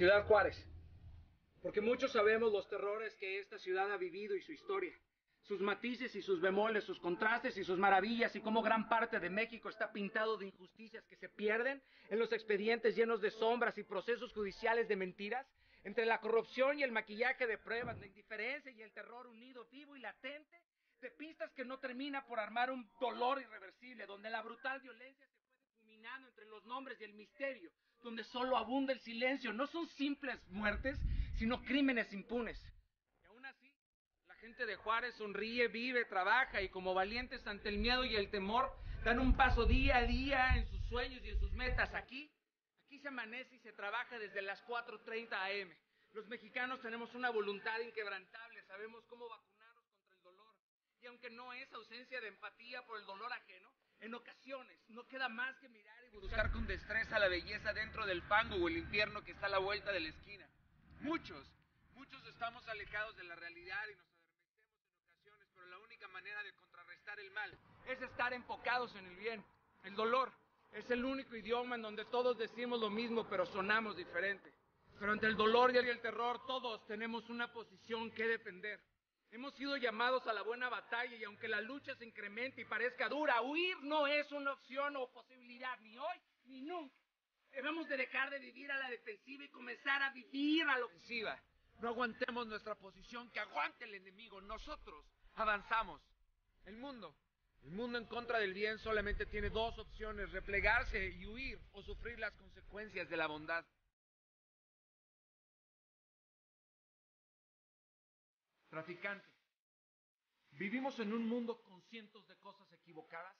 Ciudad Juárez. Porque muchos sabemos los terrores que esta ciudad ha vivido y su historia. Sus matices y sus bemoles, sus contrastes y sus maravillas y cómo gran parte de México está pintado de injusticias que se pierden en los expedientes llenos de sombras y procesos judiciales de mentiras, entre la corrupción y el maquillaje de pruebas, la indiferencia y el terror unido, vivo y latente, de pistas que no termina por armar un dolor irreversible, donde la brutal violencia entre los nombres y el misterio, donde solo abunda el silencio. No son simples muertes, sino crímenes impunes. Y aún así, la gente de Juárez sonríe, vive, trabaja y como valientes ante el miedo y el temor, dan un paso día a día en sus sueños y en sus metas. Aquí, aquí se amanece y se trabaja desde las 4.30 am. Los mexicanos tenemos una voluntad inquebrantable, sabemos cómo vacunarnos contra el dolor. Y aunque no es ausencia de empatía por el dolor ajeno, en ocasiones no queda más que mirar y buscar con destreza la belleza dentro del fango o el infierno que está a la vuelta de la esquina. Muchos, muchos estamos alejados de la realidad y nos adormecemos en ocasiones, pero la única manera de contrarrestar el mal es estar enfocados en el bien. El dolor es el único idioma en donde todos decimos lo mismo, pero sonamos diferente. Pero ante el dolor y el terror todos tenemos una posición que defender. Hemos sido llamados a la buena batalla y aunque la lucha se incremente y parezca dura, huir no es una opción o posibilidad, ni hoy ni nunca. Debemos de dejar de vivir a la defensiva y comenzar a vivir a la ofensiva. No aguantemos nuestra posición, que aguante el enemigo. Nosotros avanzamos. El mundo, el mundo en contra del bien solamente tiene dos opciones, replegarse y huir o sufrir las consecuencias de la bondad. Traficante. Vivimos en un mundo con cientos de cosas equivocadas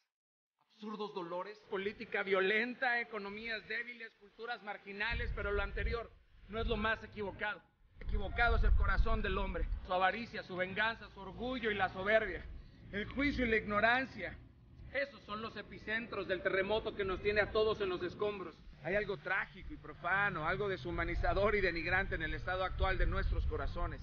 absurdos dolores, política violenta, economías débiles, culturas marginales, pero lo anterior no es lo más equivocado. Equivocado es el corazón del hombre, su avaricia, su venganza, su orgullo y la soberbia, el juicio y la ignorancia. Esos son los epicentros del terremoto que nos tiene a todos en los escombros. Hay algo trágico y profano, algo deshumanizador y denigrante en el estado actual de nuestros corazones.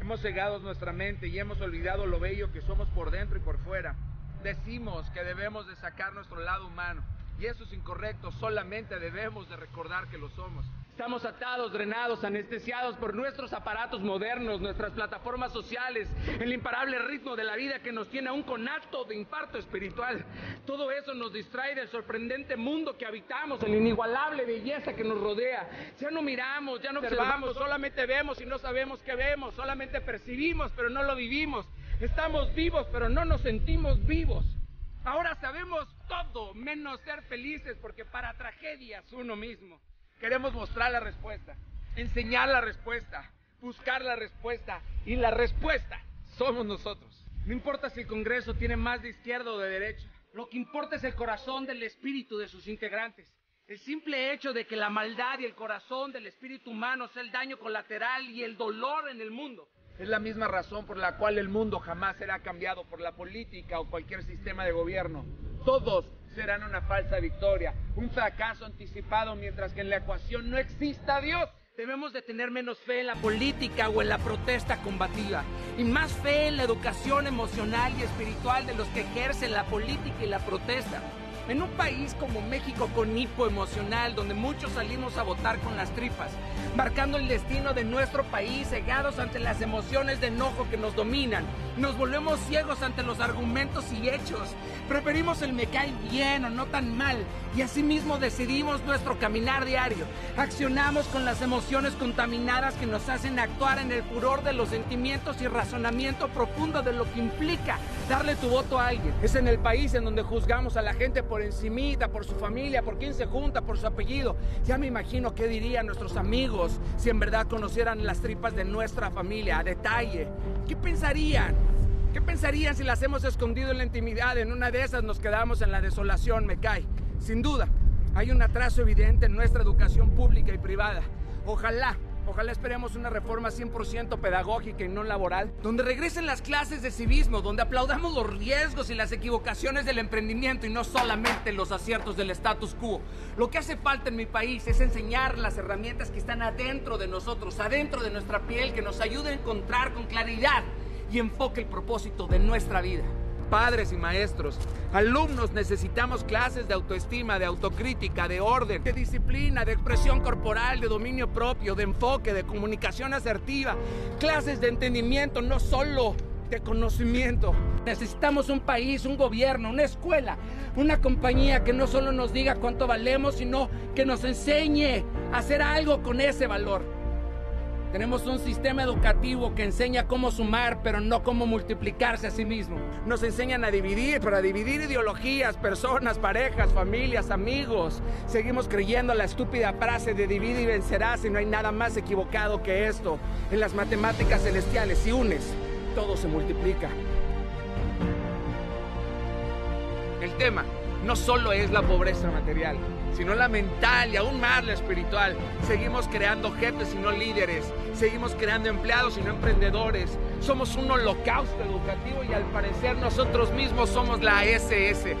Hemos cegado nuestra mente y hemos olvidado lo bello que somos por dentro y por fuera decimos que debemos de sacar nuestro lado humano. Y eso es incorrecto, solamente debemos de recordar que lo somos. Estamos atados, drenados, anestesiados por nuestros aparatos modernos, nuestras plataformas sociales, el imparable ritmo de la vida que nos tiene aún con acto de infarto espiritual. Todo eso nos distrae del sorprendente mundo que habitamos, en la inigualable belleza que nos rodea. Ya no miramos, ya no observamos, solamente vemos y no sabemos qué vemos, solamente percibimos, pero no lo vivimos. Estamos vivos, pero no nos sentimos vivos. Ahora sabemos todo menos ser felices porque para tragedias uno mismo. Queremos mostrar la respuesta, enseñar la respuesta, buscar la respuesta y la respuesta somos nosotros. No importa si el Congreso tiene más de izquierda o de derecha. Lo que importa es el corazón del espíritu de sus integrantes. El simple hecho de que la maldad y el corazón del espíritu humano sea el daño colateral y el dolor en el mundo es la misma razón por la cual el mundo jamás será cambiado por la política o cualquier sistema de gobierno. Todos serán una falsa victoria, un fracaso anticipado mientras que en la ecuación no exista Dios. Debemos de tener menos fe en la política o en la protesta combativa y más fe en la educación emocional y espiritual de los que ejercen la política y la protesta. En un país como México con hipo emocional, donde muchos salimos a votar con las tripas, marcando el destino de nuestro país, cegados ante las emociones de enojo que nos dominan, nos volvemos ciegos ante los argumentos y hechos. Preferimos el me cae bien o no tan mal, y asimismo decidimos nuestro caminar diario. Accionamos con las emociones contaminadas que nos hacen actuar en el furor de los sentimientos y razonamiento profundo de lo que implica darle tu voto a alguien. Es en el país en donde juzgamos a la gente por encimita, por su familia, por quién se junta, por su apellido. Ya me imagino qué dirían nuestros amigos si en verdad conocieran las tripas de nuestra familia a detalle. ¿Qué pensarían? ¿Qué pensarían si las hemos escondido en la intimidad? En una de esas nos quedamos en la desolación, me cae. Sin duda, hay un atraso evidente en nuestra educación pública y privada. Ojalá Ojalá esperemos una reforma 100% pedagógica y no laboral, donde regresen las clases de civismo, donde aplaudamos los riesgos y las equivocaciones del emprendimiento y no solamente los aciertos del status quo. Lo que hace falta en mi país es enseñar las herramientas que están adentro de nosotros, adentro de nuestra piel, que nos ayuden a encontrar con claridad y enfoque el propósito de nuestra vida. Padres y maestros. Alumnos necesitamos clases de autoestima, de autocrítica, de orden, de disciplina, de expresión corporal, de dominio propio, de enfoque, de comunicación asertiva. Clases de entendimiento, no solo de conocimiento. Necesitamos un país, un gobierno, una escuela, una compañía que no solo nos diga cuánto valemos, sino que nos enseñe a hacer algo con ese valor. Tenemos un sistema educativo que enseña cómo sumar, pero no cómo multiplicarse a sí mismo. Nos enseñan a dividir, para dividir ideologías, personas, parejas, familias, amigos. Seguimos creyendo la estúpida frase de divide y vencerás y no hay nada más equivocado que esto. En las matemáticas celestiales, si unes, todo se multiplica. El tema no solo es la pobreza material, sino la mental y aún más la espiritual. Seguimos creando jefes y no líderes. Seguimos creando empleados y no emprendedores. Somos un holocausto educativo y al parecer nosotros mismos somos la SS.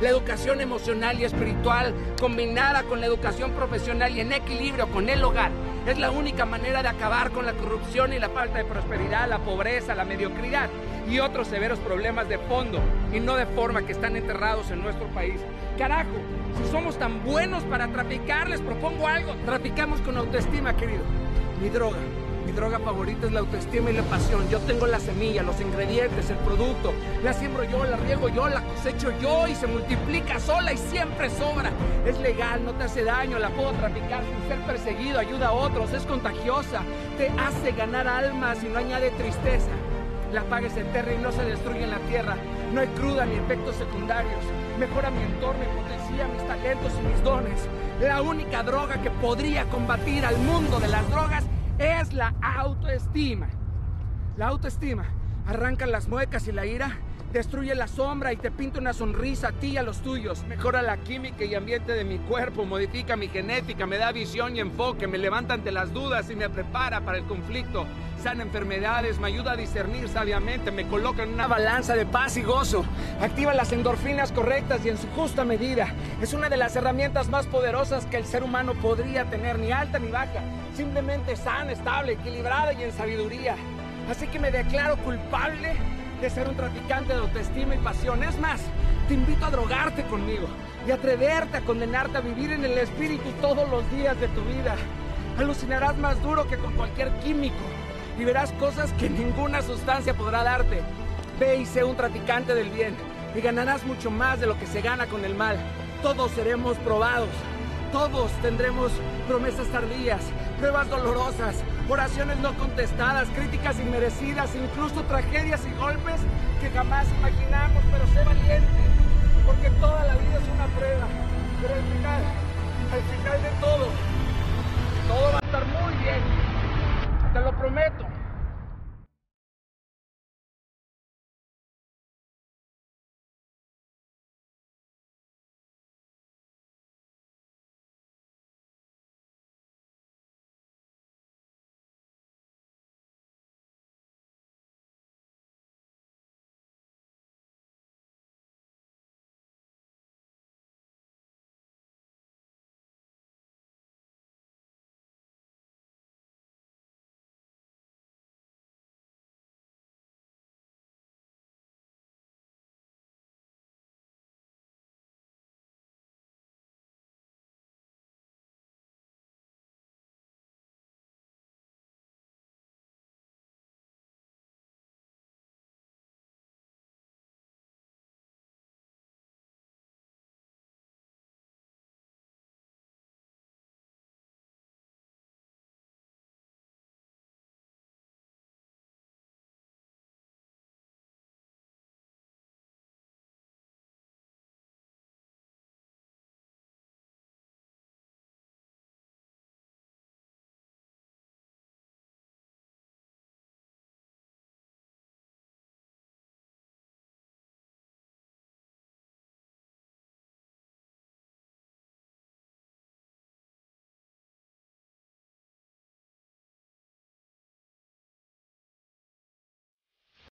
La educación emocional y espiritual combinada con la educación profesional y en equilibrio con el hogar es la única manera de acabar con la corrupción y la falta de prosperidad, la pobreza, la mediocridad y otros severos problemas de fondo y no de forma que están enterrados en nuestro país. Carajo, si somos tan buenos para traficar, propongo algo. Traficamos con autoestima, querido. Mi droga droga favorita es la autoestima y la pasión. Yo tengo la semilla, los ingredientes, el producto. La siembro yo, la riego yo, la cosecho yo y se multiplica sola y siempre sobra. Es legal, no te hace daño, la puedo traficar sin ser perseguido, ayuda a otros, es contagiosa, te hace ganar almas y no añade tristeza. La paga se enterra y no se destruye en la tierra. No hay cruda ni efectos secundarios. Mejora mi entorno y potencia mis talentos y mis dones. La única droga que podría combatir al mundo de las drogas es la autoestima. La autoestima arranca las muecas y la ira, destruye la sombra y te pinta una sonrisa a ti y a los tuyos. Mejora la química y ambiente de mi cuerpo, modifica mi genética, me da visión y enfoque, me levanta ante las dudas y me prepara para el conflicto. Sana enfermedades, me ayuda a discernir sabiamente, me coloca en una balanza de paz y gozo. Activa las endorfinas correctas y en su justa medida. Es una de las herramientas más poderosas que el ser humano podría tener, ni alta ni baja. Simplemente sana, estable, equilibrada y en sabiduría. Así que me declaro culpable de ser un traficante de autoestima y pasión. Es más, te invito a drogarte conmigo y atreverte a condenarte a vivir en el espíritu todos los días de tu vida. Alucinarás más duro que con cualquier químico y verás cosas que ninguna sustancia podrá darte. Ve y sé un traficante del bien y ganarás mucho más de lo que se gana con el mal. Todos seremos probados. Todos tendremos promesas tardías, pruebas dolorosas, oraciones no contestadas, críticas inmerecidas, incluso tragedias y golpes que jamás imaginamos, pero sé valiente, porque toda la vida es una prueba. Pero al final, al final de todo, todo va a estar muy bien. Te lo prometo.